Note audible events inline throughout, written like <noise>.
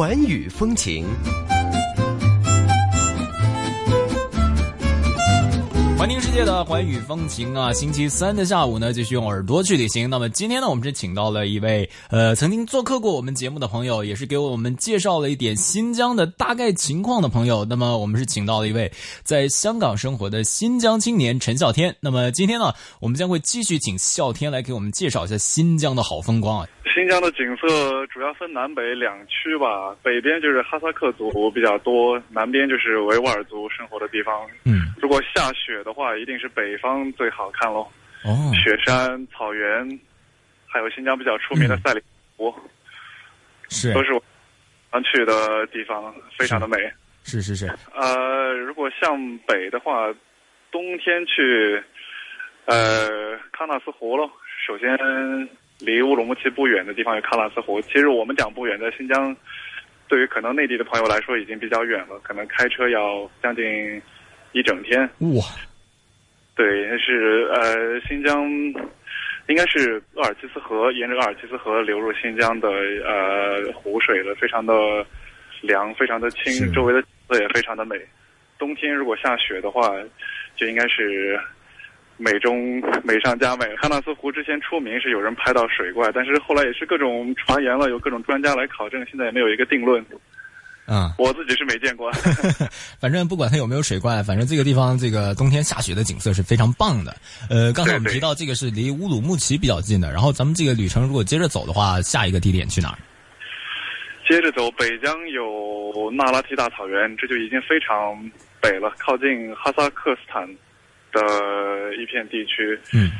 环宇风情。环听世界的环宇风情啊，星期三的下午呢，继续用耳朵去旅行。那么今天呢，我们是请到了一位呃曾经做客过我们节目的朋友，也是给我们介绍了一点新疆的大概情况的朋友。那么我们是请到了一位在香港生活的新疆青年陈啸天。那么今天呢，我们将会继续请啸天来给我们介绍一下新疆的好风光啊。新疆的景色主要分南北两区吧，北边就是哈萨克族比较多，南边就是维吾尔族生活的地方。嗯，如果下雪的话，一定是北方最好看喽。哦，雪山、草原，还有新疆比较出名的赛里湖，是都是我常去的地方，非常的美。是是是，呃，如果向北的话，冬天去呃喀纳斯湖喽。首先，离乌鲁木齐不远的地方有喀纳斯湖。其实我们讲不远，在新疆，对于可能内地的朋友来说已经比较远了，可能开车要将近一整天。哇，对，是呃，新疆应该是鄂尔齐斯河，沿着鄂尔齐斯河流入新疆的呃湖水的，非常的凉，非常的清，周围的景色也非常的美。冬天如果下雪的话，就应该是美中 <laughs> 美上加美。喀纳斯湖之前出名是有人拍到水怪，但是后来也是各种传言了，有各种专家来考证，现在也没有一个定论。嗯，我自己是没见过。<laughs> <laughs> 反正不管它有没有水怪，反正这个地方这个冬天下雪的景色是非常棒的。呃，刚才我们提到这个是离乌鲁木齐比较近的，然后咱们这个旅程如果接着走的话，下一个地点去哪儿？接着走，北疆有那拉提大草原，这就已经非常北了，靠近哈萨克斯坦的一片地区。嗯，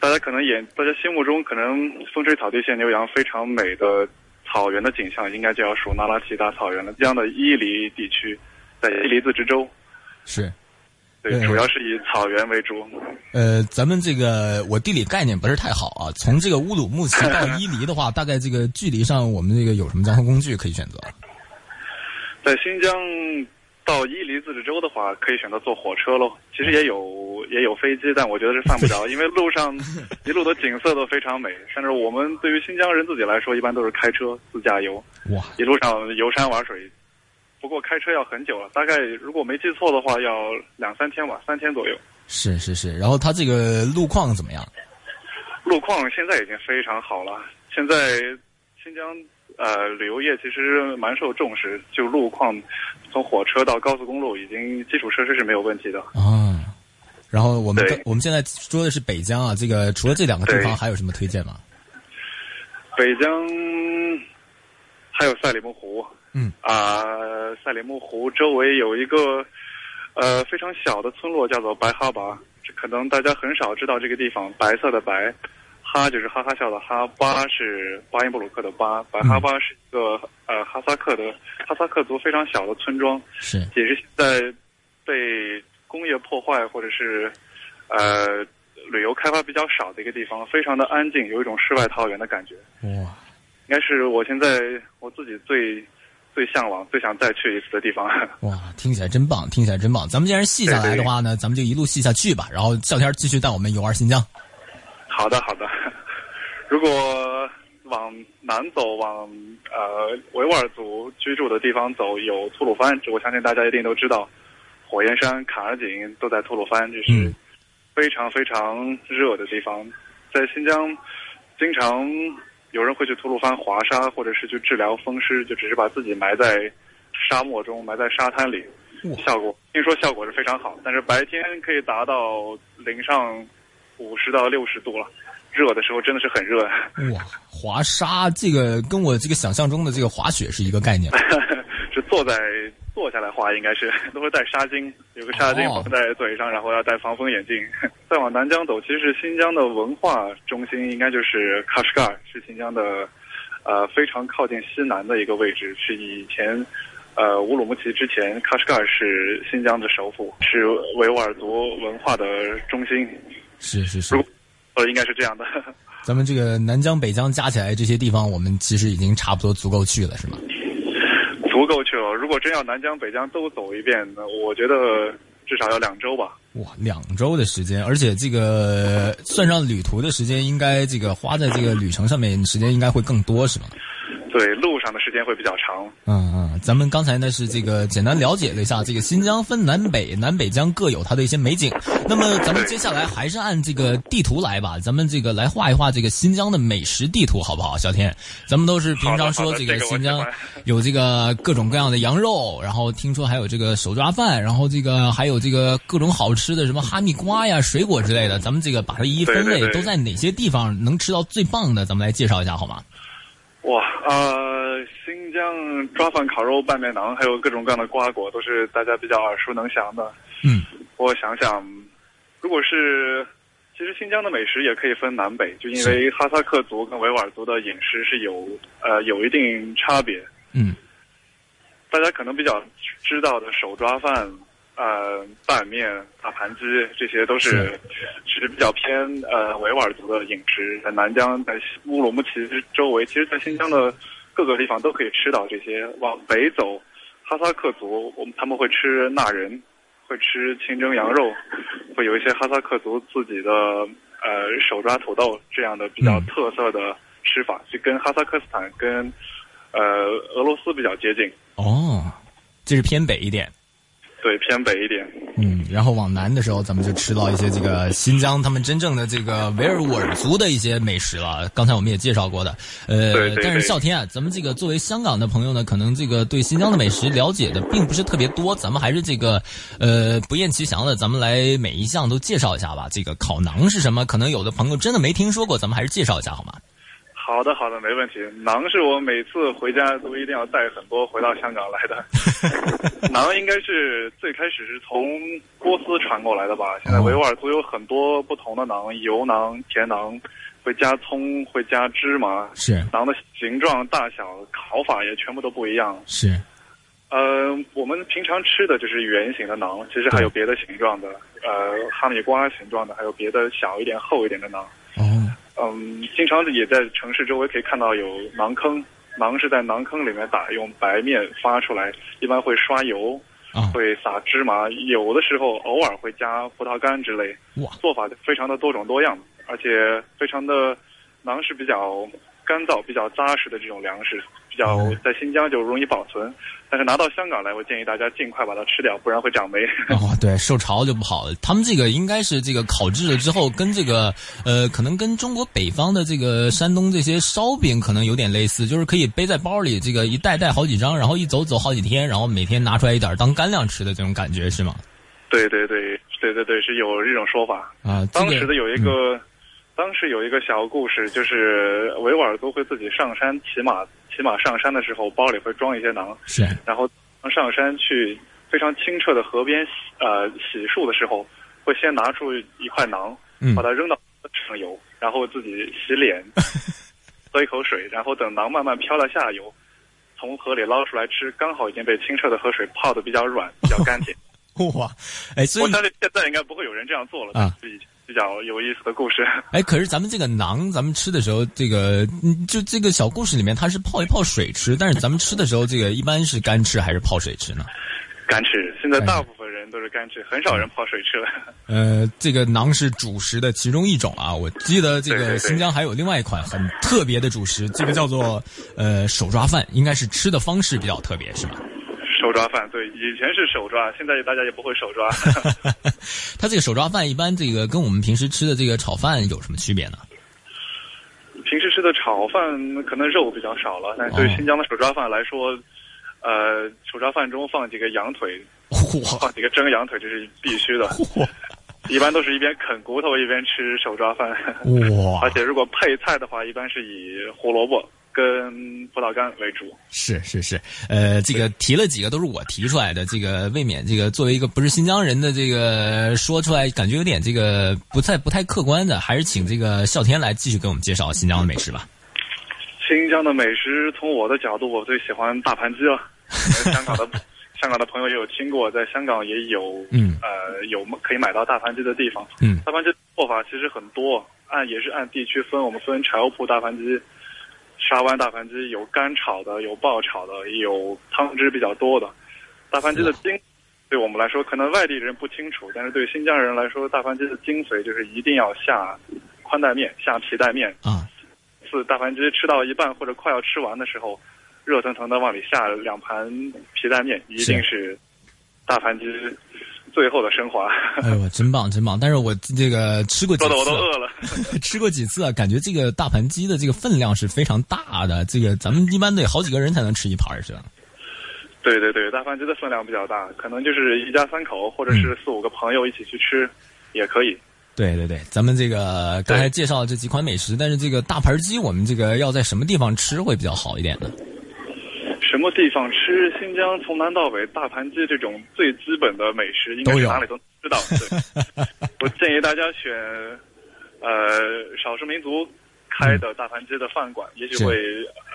大家可能眼，大家心目中可能风吹草低见牛羊，非常美的草原的景象，应该就要数那拉提大草原了。这样的伊犁地区，在伊犁自治州，是。对，对主要是以草原为主。呃，咱们这个我地理概念不是太好啊。从这个乌鲁木齐到伊犁的话，大概这个距离上，我们这个有什么交通工具可以选择？在新疆到伊犁自治州的话，可以选择坐火车喽。其实也有也有飞机，但我觉得是犯不着，<laughs> 因为路上一路的景色都非常美。甚至我们对于新疆人自己来说，一般都是开车自驾游，哇，一路上游山玩水。不过开车要很久了，大概如果没记错的话，要两三天吧，三天左右。是是是。然后它这个路况怎么样？路况现在已经非常好了。现在新疆呃旅游业其实蛮受重视，就路况从火车到高速公路，已经基础设施是没有问题的。啊，然后我们我们现在说的是北疆啊，这个除了这两个地方，还有什么推荐吗？北疆还有赛里木湖，嗯啊、赛里木湖周围有一个呃非常小的村落，叫做白哈巴。这可能大家很少知道这个地方，白色的白，哈就是哈哈笑的哈，巴是巴音布鲁克的巴，白哈巴是一个呃哈萨克的哈萨克族非常小的村庄，是也是现在被工业破坏或者是呃旅游开发比较少的一个地方，非常的安静，有一种世外桃源的感觉。哇，应该是我现在我自己最最向往、最想再去一次的地方。哇，听起来真棒，听起来真棒。咱们既然细下来的话呢，咱们就一路细下去吧。然后笑天继续带我们游玩新疆。好的，好的。如果往南走，往呃维吾尔族居住的地方走，有吐鲁番，我相信大家一定都知道。火焰山、坎儿井都在吐鲁番，这是嗯非常非常热的地方。在新疆，经常有人会去吐鲁番滑沙，或者是去治疗风湿，就只是把自己埋在沙漠中，埋在沙滩里，效果听说效果是非常好。但是白天可以达到零上五十到六十度了，热的时候真的是很热。哇，滑沙这个跟我这个想象中的这个滑雪是一个概念。<laughs> 是坐在坐下来滑，应该是 <laughs> 都会戴纱巾，有个纱巾哦绑在嘴上，然后要戴防风眼镜。<laughs> 再往南疆走，其实新疆的文化中心应该就是喀什噶尔，是新疆的呃非常靠近西南的一个位置，是以前。呃，乌鲁木齐之前，喀什噶尔是新疆的首府，是维吾尔族文化的中心。是是是如，呃，应该是这样的。<laughs> 咱们这个南疆、北疆加起来这些地方，我们其实已经差不多足够去了，是吗？足够去了。如果真要南疆、北疆都走一遍，那我觉得至少要两周吧。哇，两周的时间，而且这个算上旅途的时间，应该这个花在这个旅程上面时间应该会更多，是吗？对，路上的时间会比较长。嗯嗯，咱们刚才呢是这个简单了解了一下，这个新疆分南北，南北疆各有它的一些美景。那么咱们接下来还是按这个地图来吧，咱们这个来画一画这个新疆的美食地图，好不好？小天，咱们都是平常说这个新疆有这个各种各样的羊肉，然后听说还有这个手抓饭，然后这个还有这个各种好吃的什么哈密瓜呀、水果之类的，咱们这个把它一一分类，都在哪些地方能吃到最棒的？咱们来介绍一下好吗？哇，呃，新疆抓饭、烤肉、拌面馕，还有各种各样的瓜果，都是大家比较耳熟能详的。嗯，我想想，如果是，其实新疆的美食也可以分南北，就因为哈萨克族跟维吾尔族的饮食是有呃有一定差别。嗯，大家可能比较知道的手抓饭。呃，拌面、大盘鸡，这些都是其实比较偏呃维吾尔族的饮食，在南疆、在乌鲁木齐周围，其实，在新疆的各个地方都可以吃到这些。往北走，哈萨克族，我们他们会吃纳人，会吃清蒸羊肉，会有一些哈萨克族自己的呃手抓土豆这样的比较特色的吃法，就跟哈萨克斯坦跟呃俄罗斯比较接近。哦，这是偏北一点。对，偏北一点。嗯，然后往南的时候，咱们就吃到一些这个新疆他们真正的这个维吾尔族的一些美食了。刚才我们也介绍过的，呃，但是笑天啊，咱们这个作为香港的朋友呢，可能这个对新疆的美食了解的并不是特别多。咱们还是这个，呃，不厌其详的，咱们来每一项都介绍一下吧。这个烤馕是什么？可能有的朋友真的没听说过，咱们还是介绍一下好吗？好的，好的，没问题。馕是我每次回家都一定要带很多回到香港来的。<laughs> 馕应该是最开始是从波斯传过来的吧？现在维吾尔族有很多不同的馕，油馕、甜馕，会加葱，会加芝麻。是馕的形状、大小、烤法也全部都不一样。是，呃，我们平常吃的就是圆形的馕，其实还有别的形状的，呃，哈密瓜形状的，还有别的小一点、厚一点的馕。哦。嗯，经常也在城市周围可以看到有馕坑，馕是在馕坑里面打，用白面发出来，一般会刷油，会撒芝麻，有的时候偶尔会加葡萄干之类。哇，做法非常的多种多样，而且非常的馕是比较干燥、比较扎实的这种粮食。较在新疆就容易保存，但是拿到香港来，我建议大家尽快把它吃掉，不然会长霉。<laughs> 哦，对，受潮就不好了。他们这个应该是这个烤制了之后，跟这个呃，可能跟中国北方的这个山东这些烧饼可能有点类似，就是可以背在包里，这个一袋袋好几张，然后一走走好几天，然后每天拿出来一点当干粮吃的这种感觉是吗？对对对对对对，是有这种说法啊。当时的有一个，当时有一个小故事，就是维吾尔族会自己上山骑马。骑马上山的时候，包里会装一些馕，是。然后上山去非常清澈的河边洗呃洗漱的时候，会先拿出一块馕，把它扔到上游，然后自己洗脸，<laughs> 喝一口水，然后等馕慢慢飘到下游，从河里捞出来吃，刚好已经被清澈的河水泡的比较软，比较干净。<laughs> 哇，哎，所以我相信现在应该不会有人这样做了啊。比较有意思的故事。<laughs> 哎，可是咱们这个馕，咱们吃的时候，这个就这个小故事里面，它是泡一泡水吃，但是咱们吃的时候，这个一般是干吃还是泡水吃呢？干吃。现在大部分人都是干吃，很少人泡水吃了。<laughs> 呃，这个馕是主食的其中一种啊。我记得这个新疆还有另外一款很特别的主食，这个叫做呃手抓饭，应该是吃的方式比较特别，是吧？手抓饭对，以前是手抓，现在大家也不会手抓。<laughs> 他这个手抓饭一般这个跟我们平时吃的这个炒饭有什么区别呢？平时吃的炒饭可能肉比较少了，但对新疆的手抓饭来说，呃，手抓饭中放几个羊腿，放几个蒸羊腿这是必须的。一般都是一边啃骨头一边吃手抓饭。哇！<laughs> 而且如果配菜的话，一般是以胡萝卜。跟葡萄干为主，是是是，呃，这个提了几个都是我提出来的，这个未免这个作为一个不是新疆人的这个说出来，感觉有点这个不太不太客观的，还是请这个笑天来继续给我们介绍新疆的美食吧。新疆的美食，从我的角度，我最喜欢大盘鸡了。<laughs> 香港的香港的朋友也有听过，在香港也有，嗯，呃，有可以买到大盘鸡的地方。嗯，大盘鸡做法其实很多，按也是按地区分，我们分柴油铺大盘鸡。沙湾大盘鸡有干炒的，有爆炒的，有汤汁比较多的。大盘鸡的精，对我们来说可能外地人不清楚，但是对新疆人来说，大盘鸡的精髓就是一定要下宽带面，下皮带面。啊，次大盘鸡吃到一半或者快要吃完的时候，热腾腾的往里下两盘皮带面，一定是大盘鸡最后的升华。<laughs> 哎呦，真棒真棒！但是我这个吃过几次，我都饿了。<laughs> 吃过几次啊，感觉这个大盘鸡的这个分量是非常大的，这个咱们一般得好几个人才能吃一盘，是吧？对对对，大盘鸡的分量比较大，可能就是一家三口或者是四五个朋友一起去吃，也可以。对对对，咱们这个刚才介绍了这几款美食，但是这个大盘鸡，我们这个要在什么地方吃会比较好一点呢？什么地方吃？新疆从南到北，大盘鸡这种最基本的美食，应该是哪里都知道。对，<laughs> 我建议大家选呃少数民族开的大盘鸡的饭馆，也许会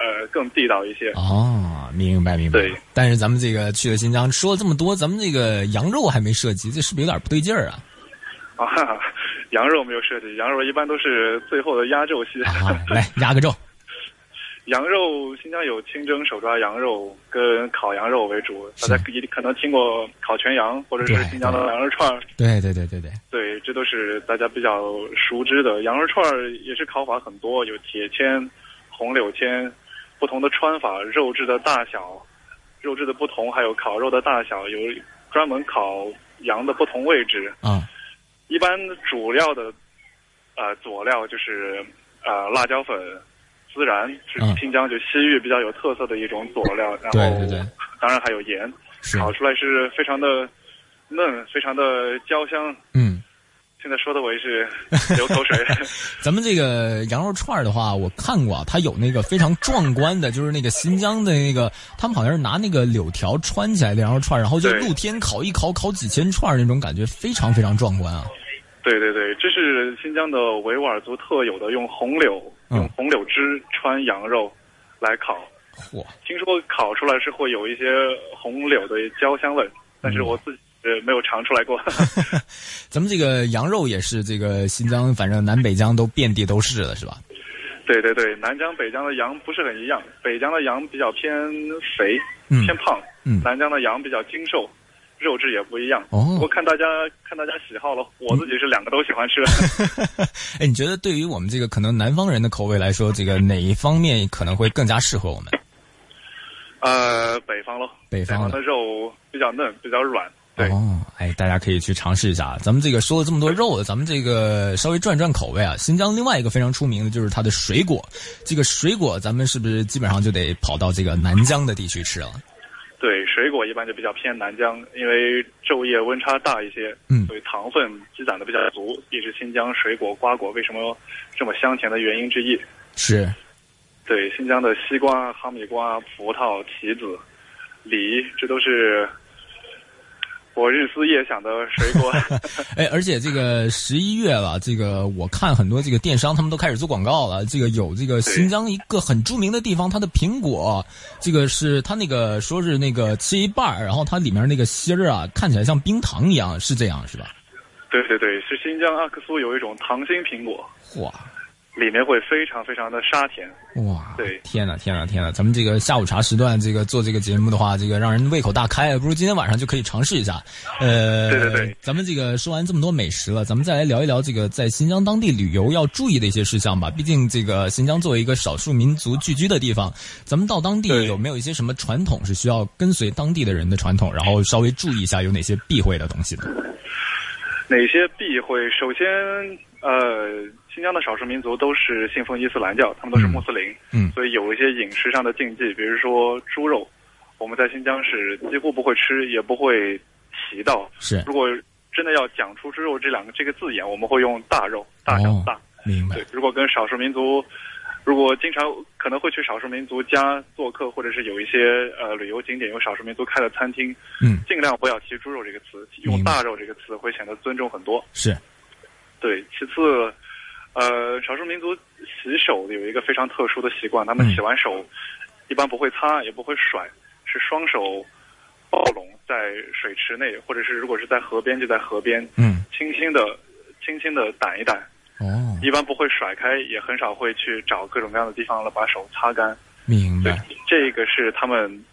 呃更地道一些。哦，明白明白。对，但是咱们这个去了新疆，说了这么多，咱们这个羊肉还没涉及，这是不是有点不对劲儿啊？<laughs> 啊，羊肉没有涉及，羊肉一般都是最后的压轴戏。啊，来压个轴。羊肉，新疆有清蒸手抓羊肉跟烤羊肉为主，大家一定可能听过烤全羊或者是新疆的羊肉串儿。对对对对对，对，这都是大家比较熟知的。羊肉串儿也是烤法很多，有铁签、红柳签，不同的穿法，肉质的大小、肉质的不同，还有烤肉的大小，有专门烤羊的不同位置。啊，一般主料的呃佐料就是呃辣椒粉。孜然是新疆就西域比较有特色的一种佐料，然后对对对，当然还有盐，是烤出来是非常的嫩，非常的焦香。嗯，现在说的我也是流口水。<laughs> 咱们这个羊肉串儿的话，我看过啊，它有那个非常壮观的，就是那个新疆的那个，他们好像是拿那个柳条穿起来的羊肉串儿，然后就露天烤一烤，烤几千串儿那种感觉，非常非常壮观啊。对对对，这是新疆的维吾尔族特有的，用红柳用红柳枝穿羊肉来烤。嚯！听说烤出来是会有一些红柳的焦香味，但是我自己呃没有尝出来过。<laughs> 咱们这个羊肉也是这个新疆，反正南北疆都遍地都是了，是吧？对对对，南疆北疆的羊不是很一样，北疆的羊比较偏肥偏胖，嗯，南疆的羊比较精瘦。肉质也不一样哦，我看大家看大家喜好了，我自己是两个都喜欢吃。<laughs> 哎，你觉得对于我们这个可能南方人的口味来说，这个哪一方面可能会更加适合我们？呃，北方喽，北方的肉比较嫩，比较软。对哦，哎，大家可以去尝试一下。咱们这个说了这么多肉，咱们这个稍微转转口味啊。新疆另外一个非常出名的就是它的水果，这个水果咱们是不是基本上就得跑到这个南疆的地区吃了？对，水果一般就比较偏南疆，因为昼夜温差大一些，嗯，所以糖分积攒的比较足，也是新疆水果瓜果为什么这么香甜的原因之一。是，对，新疆的西瓜、哈密瓜、葡萄、提子、梨，这都是。我日思夜想的水果，<laughs> 哎，而且这个十一月了，这个我看很多这个电商他们都开始做广告了。这个有这个新疆一个很著名的地方，它的苹果，这个是它那个说是那个切一半然后它里面那个芯儿啊，看起来像冰糖一样，是这样是吧？对对对，是新疆阿克苏有一种糖心苹果。哇！里面会非常非常的沙甜，哇！对，天呐天呐天呐！咱们这个下午茶时段，这个做这个节目的话，这个让人胃口大开，不如今天晚上就可以尝试一下。呃，对对对，咱们这个说完这么多美食了，咱们再来聊一聊这个在新疆当地旅游要注意的一些事项吧。毕竟这个新疆作为一个少数民族聚居的地方，咱们到当地有没有一些什么传统是需要跟随当地的人的传统，然后稍微注意一下有哪些避讳的东西呢？哪些避讳？首先，呃。新疆的少数民族都是信奉伊斯兰教，他们都是穆斯林，嗯，所以有一些饮食上的禁忌，比如说猪肉，我们在新疆是几乎不会吃，也不会提到。是，如果真的要讲出猪肉这两个这个字眼，我们会用大肉，大小大。明白。对，如果跟少数民族，如果经常可能会去少数民族家做客，或者是有一些呃旅游景点有少数民族开的餐厅，嗯，尽量不要提猪肉这个词，用大肉这个词会显得尊重很多。是，对，其次。呃，少数民族洗手有一个非常特殊的习惯，他们洗完手一般不会擦，也不会甩，是双手抱拢在水池内，或者是如果是在河边就在河边，嗯，轻轻的、轻轻的掸一掸，哦，一般不会甩开，也很少会去找各种各样的地方了把手擦干。明白，这个是他们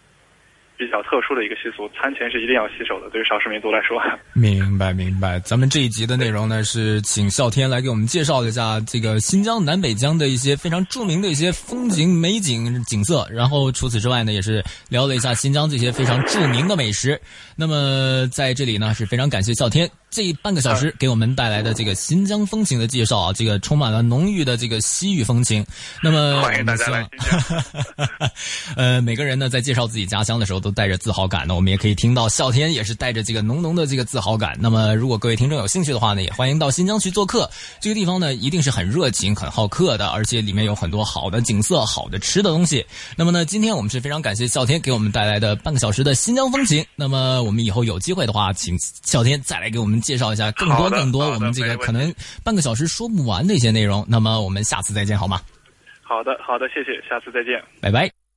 比较特殊的一个习俗，餐前是一定要洗手的，对于少数民族来说。明白明白，咱们这一集的内容呢是请笑天来给我们介绍一下这个新疆南北疆的一些非常著名的一些风景美景景色，然后除此之外呢也是聊了一下新疆这些非常著名的美食。那么在这里呢是非常感谢笑天。这半个小时给我们带来的这个新疆风情的介绍啊，这个充满了浓郁的这个西域风情。那么欢迎大家来 <laughs> 呃，每个人呢在介绍自己家乡的时候都带着自豪感呢，我们也可以听到笑天也是带着这个浓浓的这个自豪感。那么如果各位听众有兴趣的话呢，也欢迎到新疆去做客。这个地方呢一定是很热情、很好客的，而且里面有很多好的景色、好的吃的东西。那么呢，今天我们是非常感谢笑天给我们带来的半个小时的新疆风情。那么我们以后有机会的话，请笑天再来给我们。介绍一下更多更多我们这个可能半个小时说不完的一些内容，那么我们下次再见好吗？好的，好的，谢谢，下次再见，拜拜。